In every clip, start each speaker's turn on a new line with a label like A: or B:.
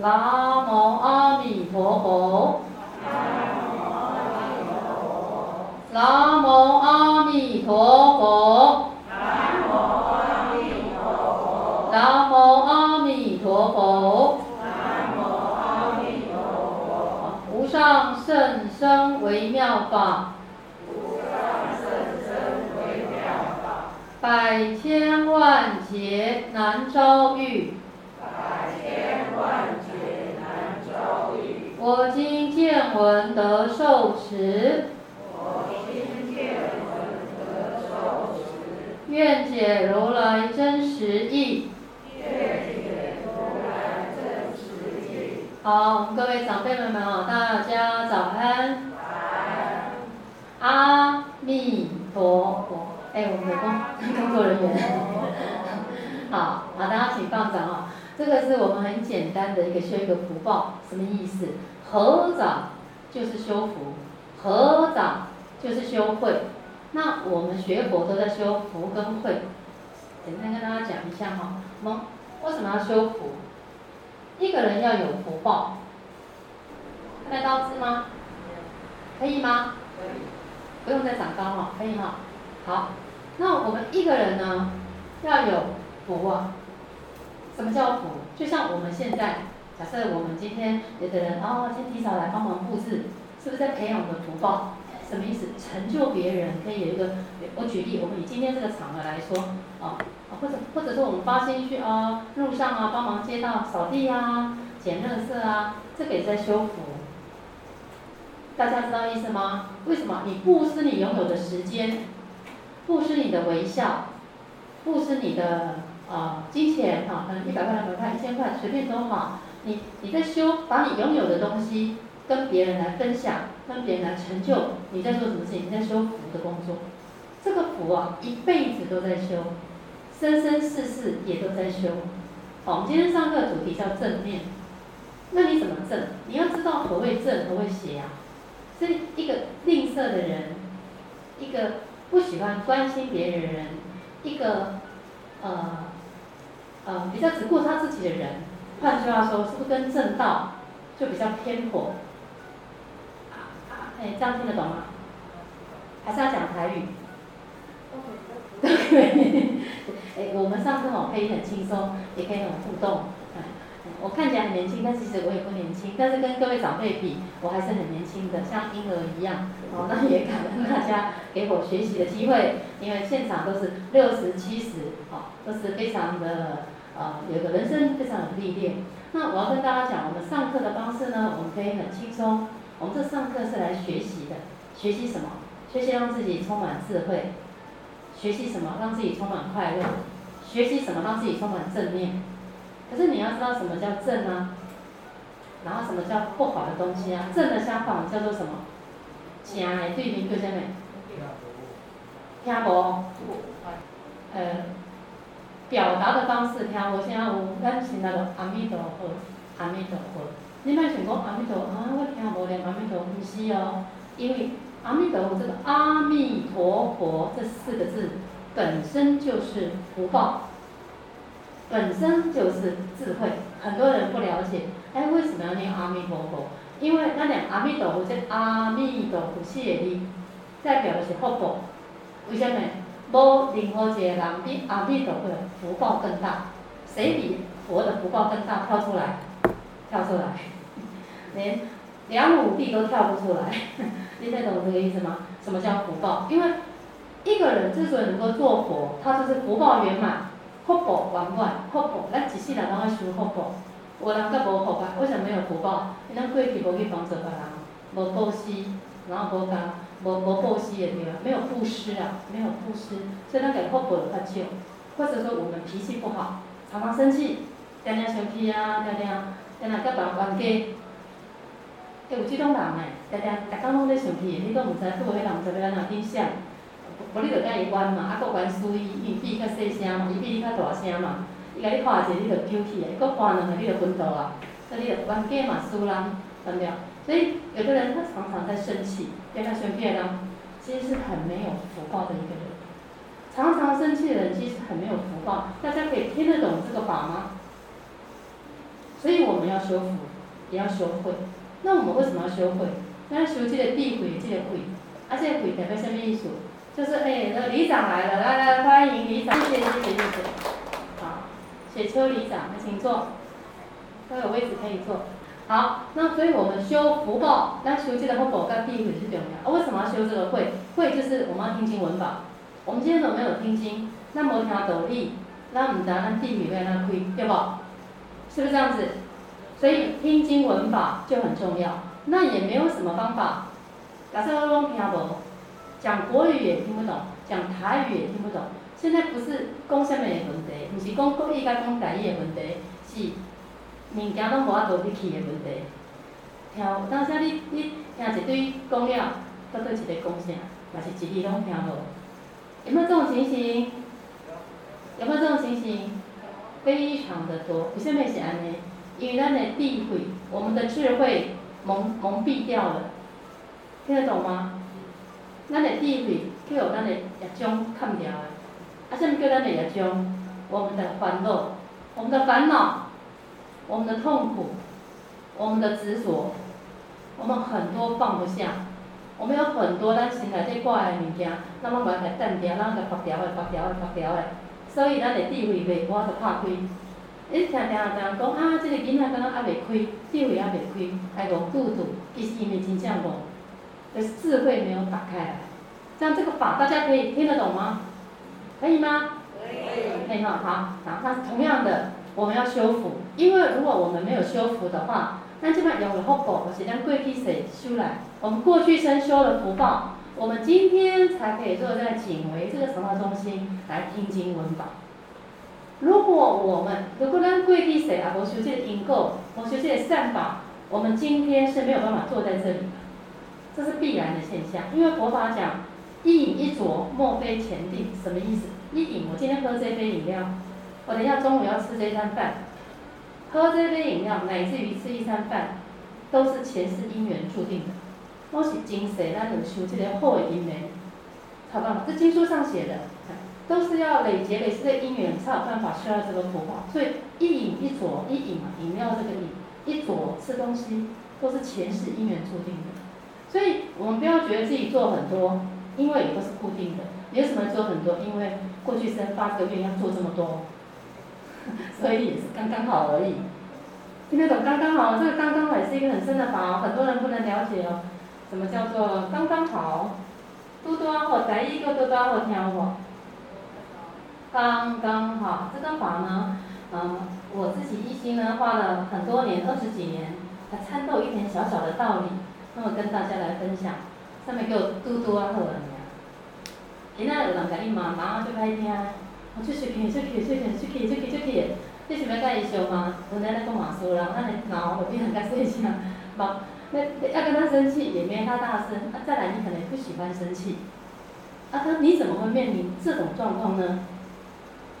A: 南无阿弥陀佛，南无阿弥陀佛。南无阿弥陀佛。
B: 南无阿弥陀佛。
A: 无上甚深微妙法。
B: 无上甚深微妙法。
A: 百千万劫难遭遇。我今见闻得受持。
B: 我今见闻得受持。
A: 愿解如来真实义。好，我们各位长辈们们哦，大家早安。阿弥陀佛。哎，我们的工工作人员。好，好，大家请放掌哦。这个是我们很简单的一个修一个福报，什么意思？合掌就是修福，合掌就是修慧。那我们学佛都在修福跟慧。简单跟大家讲一下哈，我们为什么要修福？一个人要有福报，看得到字吗？可以吗？
B: 可以。
A: 不用再长高了，可以哈。好，那我们一个人呢，要有福啊。什么叫福？就像我们现在，假设我们今天有的人哦，先提早来帮忙布置，是不是在培养我们的福报？什么意思？成就别人，可以有一个，我举例，我们以今天这个场合来说，啊，或者或者说我们发心去啊，路上啊帮忙街道扫地啊，捡垃圾啊，这个也在修福。大家知道意思吗？为什么？你布施你拥有的时间，布施你的微笑，布施你的啊金钱哈，可能一百块、两百块、一千块，随便都好。你你在修，把你拥有的东西跟别人来分享。跟别人来成就，你在做什么事情？你在修福的工作，这个福啊，一辈子都在修，生生世世也都在修。好，我们今天上课主题叫正面，那你怎么正？你要知道何谓正，何谓邪啊？是一个吝啬的人，一个不喜欢关心别人的人，一个呃呃比较只顾他自己的人。换句话说，是不是跟正道就比较偏颇？哎，这样听得懂吗？还是要讲台语？都可以。哎，我们上课哦，可以很轻松，也可以很互动。哎，我看起来很年轻，但其实我也不年轻。但是跟各位长辈比，我还是很年轻的，像婴儿一样。哦，那也感恩大家给我学习的机会，因为现场都是六十、七十，哦，都是非常的呃，有个人生非常有历练。那我要跟大家讲，我们上课的方式呢，我们可以很轻松。我们这上课是来学习的，学习什么？学习让自己充满智慧，学习什么？让自己充满快乐，学习什么？让自己充满正面。可是你要知道什么叫正啊？然后什么叫不好的东西啊？正的相反叫做什么？正的对面叫什么？听无？呃，表达的方式听无啥有，咱现在就阿弥陀佛，阿弥陀佛。你莫想讲阿弥陀佛啊，我听无念阿弥陀佛，是哦，因为阿弥陀佛这个阿弥陀佛这四个字本身就是福报，本身就是智慧。很多人不了解，哎，为什么要念阿弥陀佛？因为那念阿弥陀佛，这阿弥陀佛四个字代表的是福报。为什么？无任何一个人比阿弥陀佛的福报更大，谁比佛的福报更大？跳出来。跳出来，连两亩地都跳不出来，你听懂这个意思吗？什么叫福报？因为一个人之所以能够做佛，他就是福报圆满，福报圆满，福报，咱一世人拢爱修福报。有人佮无福报，为什么没有福报？因为咱过去无去帮助别人，无布施，然后无讲，无无布施的对吧？没有布施啊，没有布施，所以咱个福报就较少。或者说我们脾气不好，常常生气，常常生气啊，常常。在那甲别人冤家，哎，有这种人诶，常常逐工拢咧生气，你都毋知拄个迄人做要安怎变啥，无你着甲伊冤嘛，啊，佫冤输伊，伊比伊较细声嘛，伊比你较大声嘛，伊甲你看一下你着生气啊，伊佫看两下你着昏倒啊，这里有关键嘛，输啦，对不对？所以有的人他常常在生气，跟他生气呢，其实是很没有福报的一个人。常常生气的人其实很没有福报，大家可以听得懂这个法吗？所以我们要修福，也要修慧。那我们为什么要修慧？那修这个地慧，这个慧，啊，这个慧代表什么意思？就是哎，那里长来了，来来欢迎里长，谢谢谢谢谢谢。好，雪秋里长，请坐，都有位置可以坐。好，那所以我们修福报，那修这个福报跟智慧是重要。啊，为什么要修这个会会就是我们要听经闻法。我们今天都没有听经，那无听道理，那唔知咱智慧要哪开，对不？是不是这样子？所以听经闻法就很重要。那也没有什么方法，假设我拢听无，讲国语也听不懂，讲台语也听不懂。现在不是讲什么的问题，不是讲国语甲讲台语的问题，是物件拢无法度入去的问题。听，当下你你听一堆讲了，到对一个讲啥，嘛是一字拢听无。有没有这种情形？有没有这种情形？非常的多。为什么是安尼？因为咱的智慧，我们的智慧蒙蒙蔽掉了，听得懂吗？咱的智慧却有咱的业障看掉的。啊，什么叫咱的业障？我们的烦恼，我们的烦恼，我们的痛苦，我们的执着，我们很多放不下。我们有很多咱心内底挂的物件，咱拢无爱甲断掉，咱甲拔掉的、拔掉的、拔掉的，所以咱的智慧袂无法度拍开。你听听人讲啊，这个囡仔敢若还袂开，智慧还袂开，还戆嘟嘟，其实因为真正戆，就是智慧没有打开来。这样这个法大家可以听得懂吗？可以吗？可以。可以哈，好，好，那同样的，我们要修福，因为如果我们没有修福的话，那这边用的福报，就是咱过去世修来。我们过去生修了福报，我们今天才可以坐在景维这个禅法中心来听经闻法。如果我们如果咱过去世啊，无修这个因果，无修这个善法，我们今天是没有办法坐在这里的，这是必然的现象。因为佛法讲一饮一啄，莫非前定，什么意思？一饮，我今天喝这杯饮料，我等一下中午要吃这一餐饭，喝这杯饮料，乃至于吃一餐饭，都是前世因缘注定的。都是今世咱有修这个好的因缘，好不好？这经书上写的，都是要累劫累世的因缘才有办法修到这个福报。所以一饮一啄，一饮嘛，饮料这个饮，一啄吃东西，都是前世因缘注定的。所以我们不要觉得自己做很多，因为也都是固定的。你为什么做很多？因为过去生发这个愿要做这么多，所以也是刚刚好而已。听得懂刚刚好？这个刚刚好也是一个很深的法，很多人不能了解哦。什么叫做刚刚好？多多好，台语个多多好听无？刚刚好，这个法呢，嗯，我自己一心呢，花了很多年，二十几年，才参透一点小小的道理，那么跟大家来分享。上面给我多多好了没？今仔有人甲你骂，骂就歹听，我出去出去出去出去出去出去，你想要甲伊相骂？我奶奶讲话说人，咱的脑会变很较细声，冇。那要跟他生气也没他大声，啊，再来你可能不喜欢生气，啊，他你怎么会面临这种状况呢？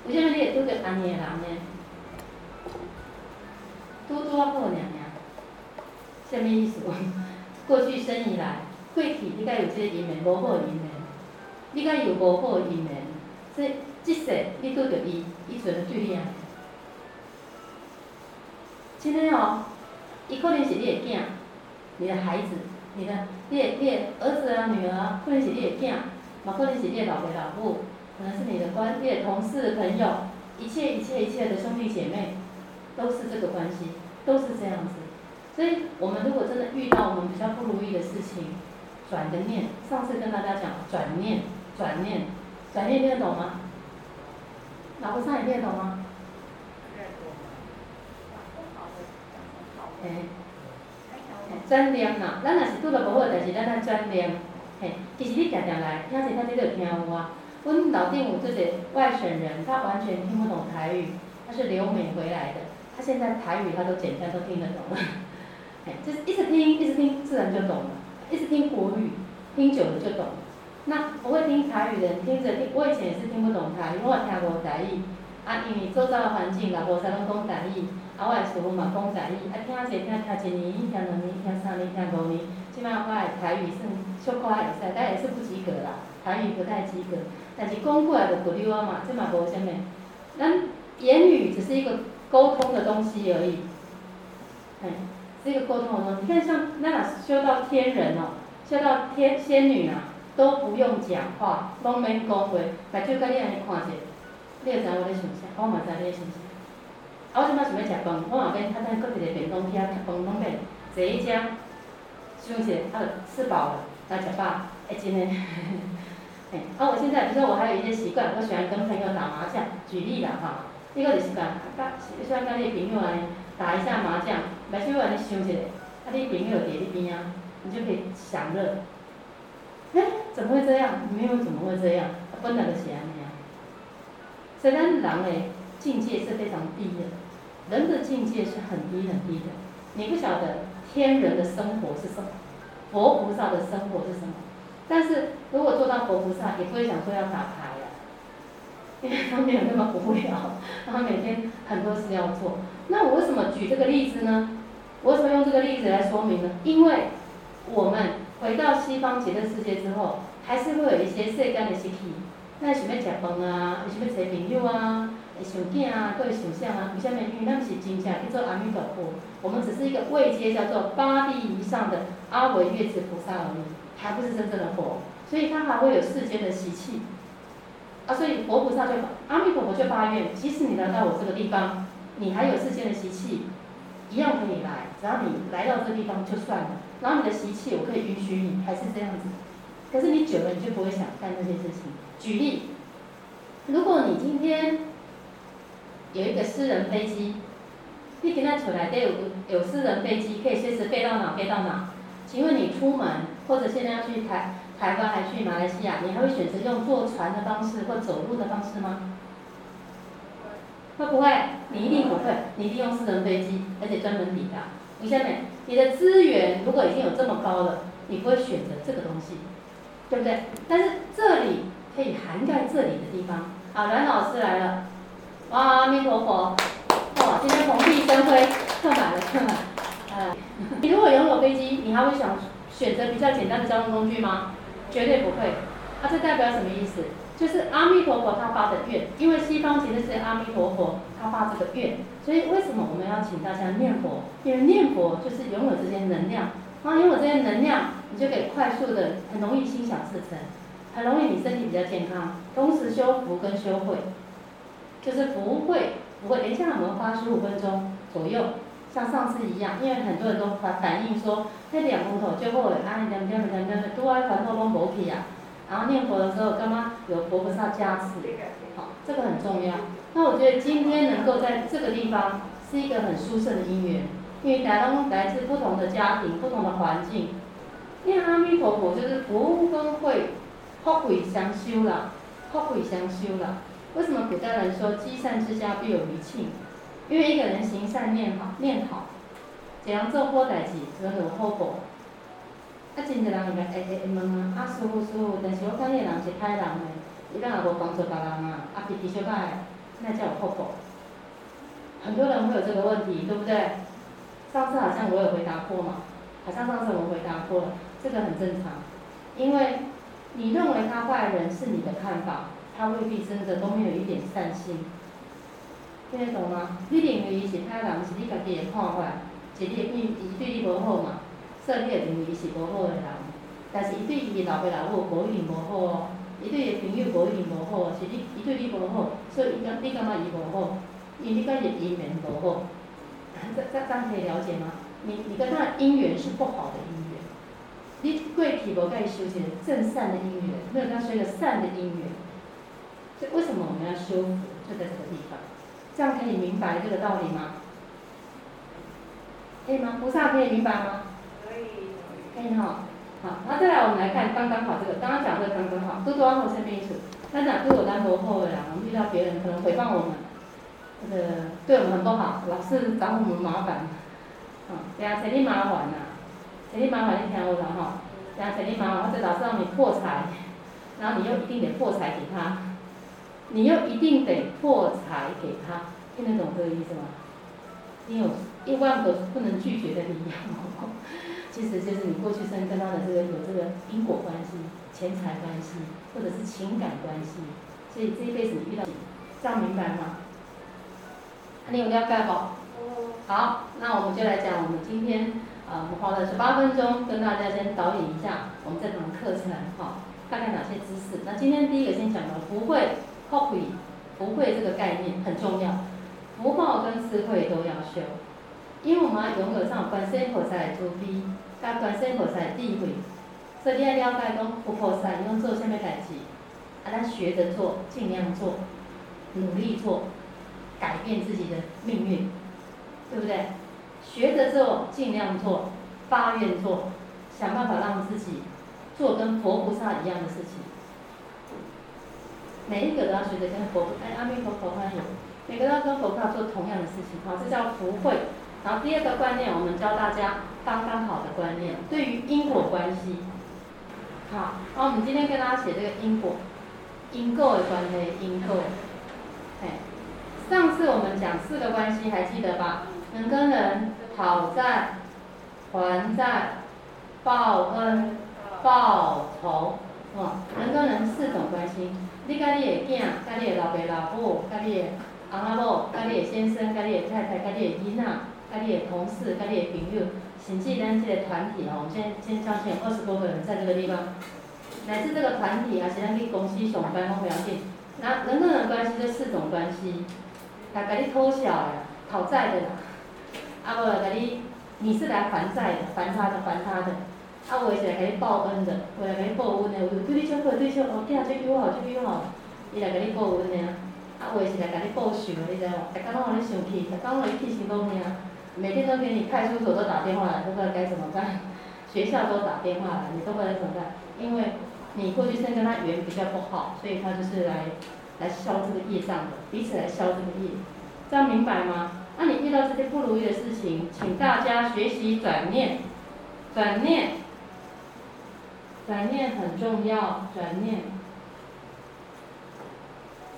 A: 我现在你也都给安尼的人呢，多多好娘娘，什么意思？过去生以来，过去你该有这个因缘，无好姻缘，你该有无好姻缘，这即世你拄着伊，伊存对你啊。今天哦，伊可能是你的囝。你的孩子，你的，你的，儿子啊，女儿，可能是你的囝，嘛可能是你的老爸老母，可能是你的关，你的同事朋友，一切一切一切的兄弟姐妹，都是这个关系，都是这样子。所以，我们如果真的遇到我们比较不如意的事情，转个念，上次跟大家讲转念，转念，转念听得懂吗？老和尚也听得懂吗？哎。专念呐，咱若是拄着无好代志，咱来专念。嘿，其实你常常来，听者听者就听有啊。阮老丁有这个外省人，他完全听不懂台语，他是留美回来的，他现在台语他都简单都听得懂了。嘿，就是一直听一直听，自然就懂了。一直听国语，听久了就懂了。那不会听台语的人听着听，我以前也是听不懂台语，我也听无台语。啊，因为周遭的环境，老婆才拢讲台语。啊，我也是我嘛讲台语，啊听者听听一年，听两年，听三年，听五年，即摆我的台语算小可会使，但也是不及格啦，台语不太及格。但是讲过来就不溜啊嘛，即嘛无啥物。咱言语只是一个沟通的东西而已，哎，是一个沟通的东西。你看像那俩修到天人哦，修到天仙女啊，都不用讲话，拢免讲话，目睭甲你安尼看者，你会知我咧想啥，我嘛知你咧想啥。啊，我即摆想要食饭，我后边较等搁一个便当盒，食饭拢免坐一张，想者啊，吃饱了来食饱，哎，真诶。哎，啊，我现在比如说我还有一些习惯，我喜欢跟朋友打麻将，举例啦哈，这个就是讲，甲喜欢跟你朋友来打一下麻将，目睭安尼想一下，啊，你朋友伫你边啊，你就可以享乐。哎，怎么会这样？没有怎么会这样？本来就是安尼啊。所以咱人诶境界是非常低的，人的境界是很低很低的。你不晓得天人的生活是什么，佛菩萨的生活是什么？但是如果做到佛菩萨，也不会想说要打牌呀，因为他没有那么无聊，他每天很多事要做。那我为什么举这个例子呢？我为什么用这个例子来说明呢？因为我们回到西方极乐世界之后，还是会有一些世间的习气，那想要吃饭啊，想要找朋友啊，会想囝啊，各位想象啊，为什么？因为咱是真正去做阿弥陀佛，我们只是一个位阶叫做八地以上的阿维月子菩萨而已。还不是真正的佛，所以他还会有世间的习气，啊，所以佛菩萨就阿弥陀佛就发愿，即使你来到我这个地方，你还有世间的习气，一样可以来，只要你来到这个地方就算了，然后你的习气我可以允许你，还是这样子，可是你久了你就不会想干那些事情。举例，如果你今天有一个私人飞机，你今天出来得有有私人飞机，可以随时飞到哪飞到哪，请问你出门？或者现在要去台台湾，还去马来西亚，你还会选择用坐船的方式或走路的方式吗？会不会？你一定不会，你一定用私人飞机，而且专门抵达。你下面，你的资源如果已经有这么高了，你不会选择这个东西，对不对？但是这里可以涵盖这里的地方。好，阮老师来了，哇，阿弥陀佛，哇，今天蓬荜生辉，客满了，客满。呃，你如果拥有飞机，你还会想？选择比较简单的交通工具吗？绝对不会。它、啊、这代表什么意思？就是他发的愿，因为西方其实是阿弥陀佛他发这个愿，所以为什么我们要请大家念佛？因为念佛就是拥有这些能量，那拥有这些能量，你就可以快速的、很容易心想事成，很容易你身体比较健康，同时修福跟修慧，就是福慧，福慧。等一下我们花十五分钟左右。像上次一样，因为很多人都反反映说，那两骨头就会啊，两两两两都爱烦恼拢无去啊。然后念佛的时候，干嘛有佛菩萨加持？好，这个很重要。那我觉得今天能够在这个地方是一个很殊胜的因缘，因为大家都来自不同的家庭、不同的环境。念阿弥陀佛就是福跟慧，福慧相修啦，福慧相修了。为什么古代人说积善之家必有余庆？因为一个人行善念好念好，怎样做好代志，就有好报。啊，真侪人会会会问啊，啊师父师父，但是我看你人是歹人诶，伊敢若无帮助别人啊，啊脾气小歹，那才有好报。很多人会有这个问题，对不对？上次好像我有回答过嘛，好像上次我回答过了，这个很正常。因为你认为他坏人是你的看法，他未必真的都没有一点善心。听得懂吗？你认为伊是歹人，是你家己的看法，是你伊伊对你无好嘛？所以你会认为伊是无好的人。但是伊对伊的老爸老母无一定无好哦，伊对伊的朋友无一定无好，是你伊对你无好，所以伊感你感觉伊无好，因为你感觉伊缘无好。这这这样可以了解吗？你你跟他的因缘是不好的姻缘，你过去无甲伊修成正善的姻缘，没有跟他修一个善的姻缘。所以为什么我们要修？就在这个地方。这样可以明白这个道理吗？可以吗？菩萨可以明白吗？可以。可以哈。好，那再来我们来看刚刚好这个，刚刚讲这个刚刚好，多多好生命意思。那讲对我单薄厚的啦，我们遇到别人可能诽谤我们，这个对我们很不好，老是找我们麻烦。啊，对啊，找你麻烦呐，找你麻烦你听我的哈，对啊，找你麻烦或者老是让你破财，然后你又一定得破财给他。你又一定得破财给他，听得懂这个意思吗？你有一万个不能拒绝的理由，其实就是你过去生跟他的这个有这个因果关系、钱财关系，或者是情感关系，所以这一辈子你遇到，这样明白吗？你有了解不？好，那我们就来讲我们今天啊，我们花了十八分钟跟大家先导引一下我们这堂课程哈，大概哪些知识？那今天第一个先讲到福慧，福慧，福慧这个概念很重要，福报跟智慧都要修，因为我们要拥有上观世音菩萨的慈悲，跟观世音菩萨的智慧，所以你要了解讲，佛菩萨用做什么代志，啊，咱学着做，尽量做，努力做，改变自己的命运。对不对？学着做，尽量做，发愿做，想办法让自己做跟佛菩萨一样的事情。每一个都要学着跟佛，哎，阿弥陀佛欢迎。每个人跟佛菩萨做同样的事情，好，这叫福慧。然后第二个观念，我们教大家刚刚好的观念，对于因果关系。好，那我们今天跟大家写这个因果，因果的关系，因果。哎，上次我们讲四个关系，还记得吧？人跟人讨债、还债、报恩、报仇，哦，人跟人四种关系。你甲你的囝、甲你的老爸老母、甲你的翁仔某、甲你的先生、甲你的太太、甲你的囡仔、甲你的同事、甲你的朋友，甚至咱这个团体哦，我们现在今天相信有二十多个人在这个地方，乃至这个团体还，是咱去公司上班我不要紧。那人跟人关系这四种关系，来甲你讨小的、讨债的啦。啊，无来给你，你是来还债的，还他的，还他的。啊，有的是来给你报恩的，有来给你报恩的，有对你超好，对你超好，囝这比我好，这比我好，伊来给你报恩的啊。啊，有的是来给你报仇的，你知无？逐工拢让你生气，逐工拢让你气心拢尔，每天都给你派出所都打电话来，都不知道该怎么办。学校都打电话来，你都不知道怎么办，因为你过去生跟他缘比较不好，所以他就是来来消这个业障的，彼此来消这个业，这样明白吗？那、你遇到这些不如意的事情，请大家学习转念，转念，转念很重要，转念。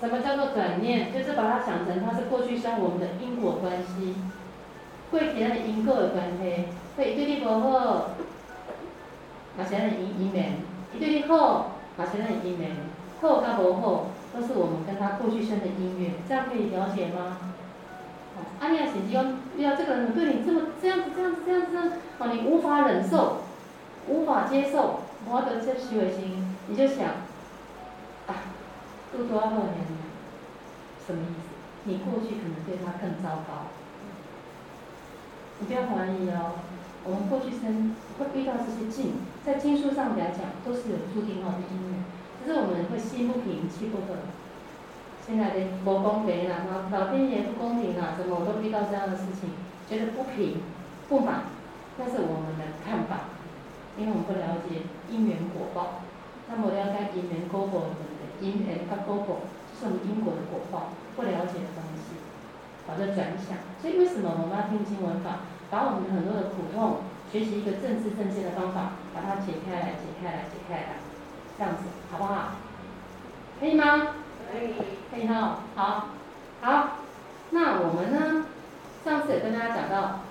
A: 什么叫做转念？就是把它想成它是过去生我们的因果关系，会给它的因果的关系，会对你不好，那些人因因缘，一对你好，那些人因缘，好跟不好，都是我们跟他过去生的因缘，这样可以了解吗？阿弥陀佛，只要遇到这个人对你这么这样子这样子这样子，哦，你无法忍受，无法接受，我得这虚伪心，你就想，都多少年，什么意思？你过去可能对他更糟糕，你不要怀疑哦，我们过去生会遇到这些境，在经书上来讲都是有注定好的因缘，只是我们会心不平气不和。现在的不公平啦，哈，老天爷不公平啊，怎么我都遇到这样的事情，觉得不平、不满，那是我们的看法，因为我们不了解因缘果报。那么了解因缘果报的因缘跟果报，就是我们因果的果报，不了解的东西，把它转想。所以为什么我们要听经文法，把我们很多的苦痛，学习一个正知正见的方法，把它解开来、解开来、解开来，这样子，好不好？可以吗？可以，可以哈，好，好，那我们呢？上次也跟大家讲到，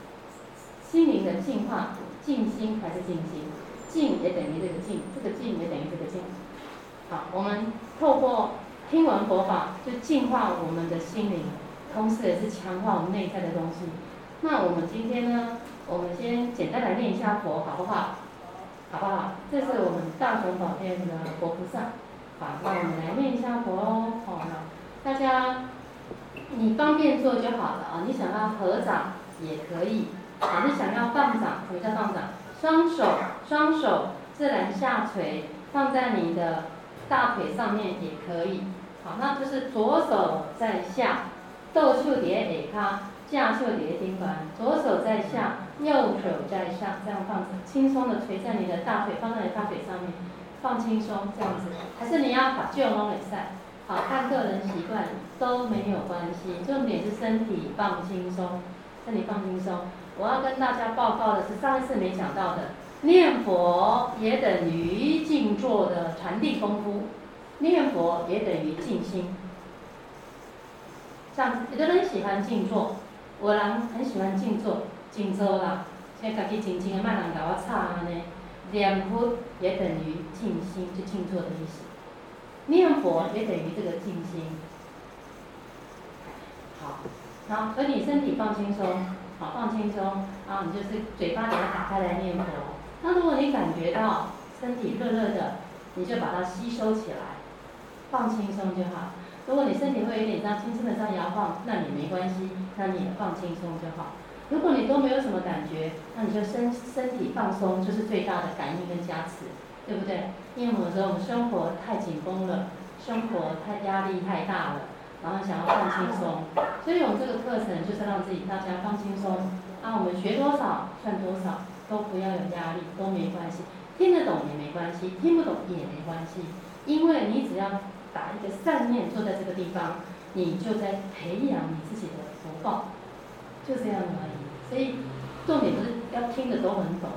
A: 心灵的净化，静心还是静心？静也等于这个静，这个静也等于这个静。好，我们透过听闻佛法，就净化我们的心灵，同时也是强化我们内在的东西。那我们今天呢？我们先简单来念一下佛，好不好？好不好？这是我们大雄宝殿的佛菩萨。好，那我们来念一下佛哦。好，大家你方便做就好了啊。你想要合掌也可以，啊，你想要放掌，什么叫放掌？双手双手自然下垂，放在你的大腿上面也可以。好，那就是左手在下，倒手叠下骹，架袖叠顶端，左手在下，右手在上，这样放，轻松的垂在你的大腿，放在你大腿上面。放轻松，这样子，还是你要把旧弄给晒？好，看个人习惯都没有关系，重点是身体放轻松，身体放轻松。我要跟大家报告的是上一次没讲到的，念佛也等于静坐的禅定功夫，念佛也等于静心。像有的人喜欢静坐，有人很喜欢静坐，静坐啦，现在家己静静的，莫人甲我吵安尼。念佛也等于静心，就静坐的意思。念佛也等于这个静心。好，好，所以你身体放轻松，好，放轻松，然后你就是嘴巴给它打开来念佛。那如果你感觉到身体热热的，你就把它吸收起来，放轻松就好。如果你身体会有点这样轻轻的这样摇晃，那你没关系，那你也放轻松就好。如果你都没有什么感觉，那你就身身体放松就是最大的感应跟加持，对不对？因为有时候我们生活太紧绷了，生活太压力太大了，然后想要放轻松，所以我们这个课程就是让自己大家放轻松。啊，我们学多少算多少，都不要有压力，都没关系，听得懂也没关系，听不懂也没关系，因为你只要打一个善念，坐在这个地方，你就在培养你自己的福报，就这样而已。所以重点不是要听的都很懂，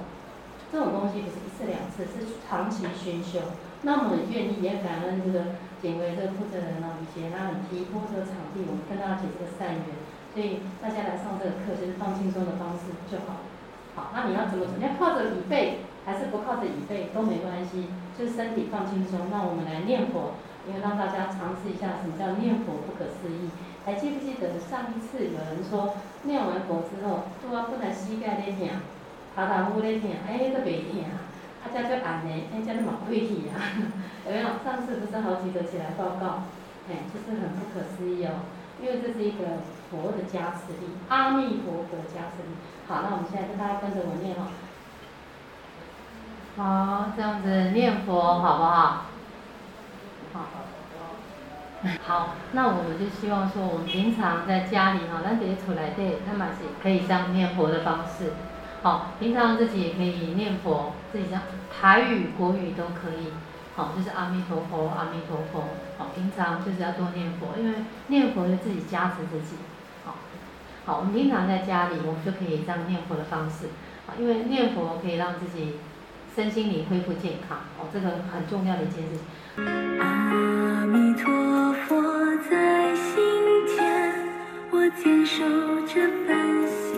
A: 这种东西不是一次两次，是长期熏修。那我们愿意也感恩这个简为这个负责人啊，以前他很提供这个场地，我们跟大家结这个善缘。所以大家来上这个课就是放轻松的方式就好了。好，那你要怎么做？你要？靠着椅背还是不靠着椅背都没关系，就是身体放轻松。那我们来念佛，因为让大家尝试一下什么叫念佛不可思议。还记不记得上一次有人说念完佛之后，拄啊本来膝盖在疼，爬头夫咧疼，哎都别疼，啊这就按呢，哎这就嘛贵气啊，有没有？上次不是好几个起来报告，哎，就是很不可思议哦，因为这是一个佛的加持力，阿弥陀佛的加持力。好，那我们现在跟大家跟着我念哦。好，这样子念佛好不好？好，那我们就希望说，我们平常在家里哈，咱别出来对，那么是可以这样念佛的方式。好，平常自己也可以念佛，自己像台语、国语都可以。好，就是阿弥陀佛，阿弥陀佛。好，平常就是要多念佛，因为念佛就自己加持自己。好，我们平常在家里，我们就可以这样念佛的方式。啊，因为念佛可以让自己身心灵恢复健康。哦，这个很重要的一件事。
C: 阿弥陀佛在心间，我坚守这份。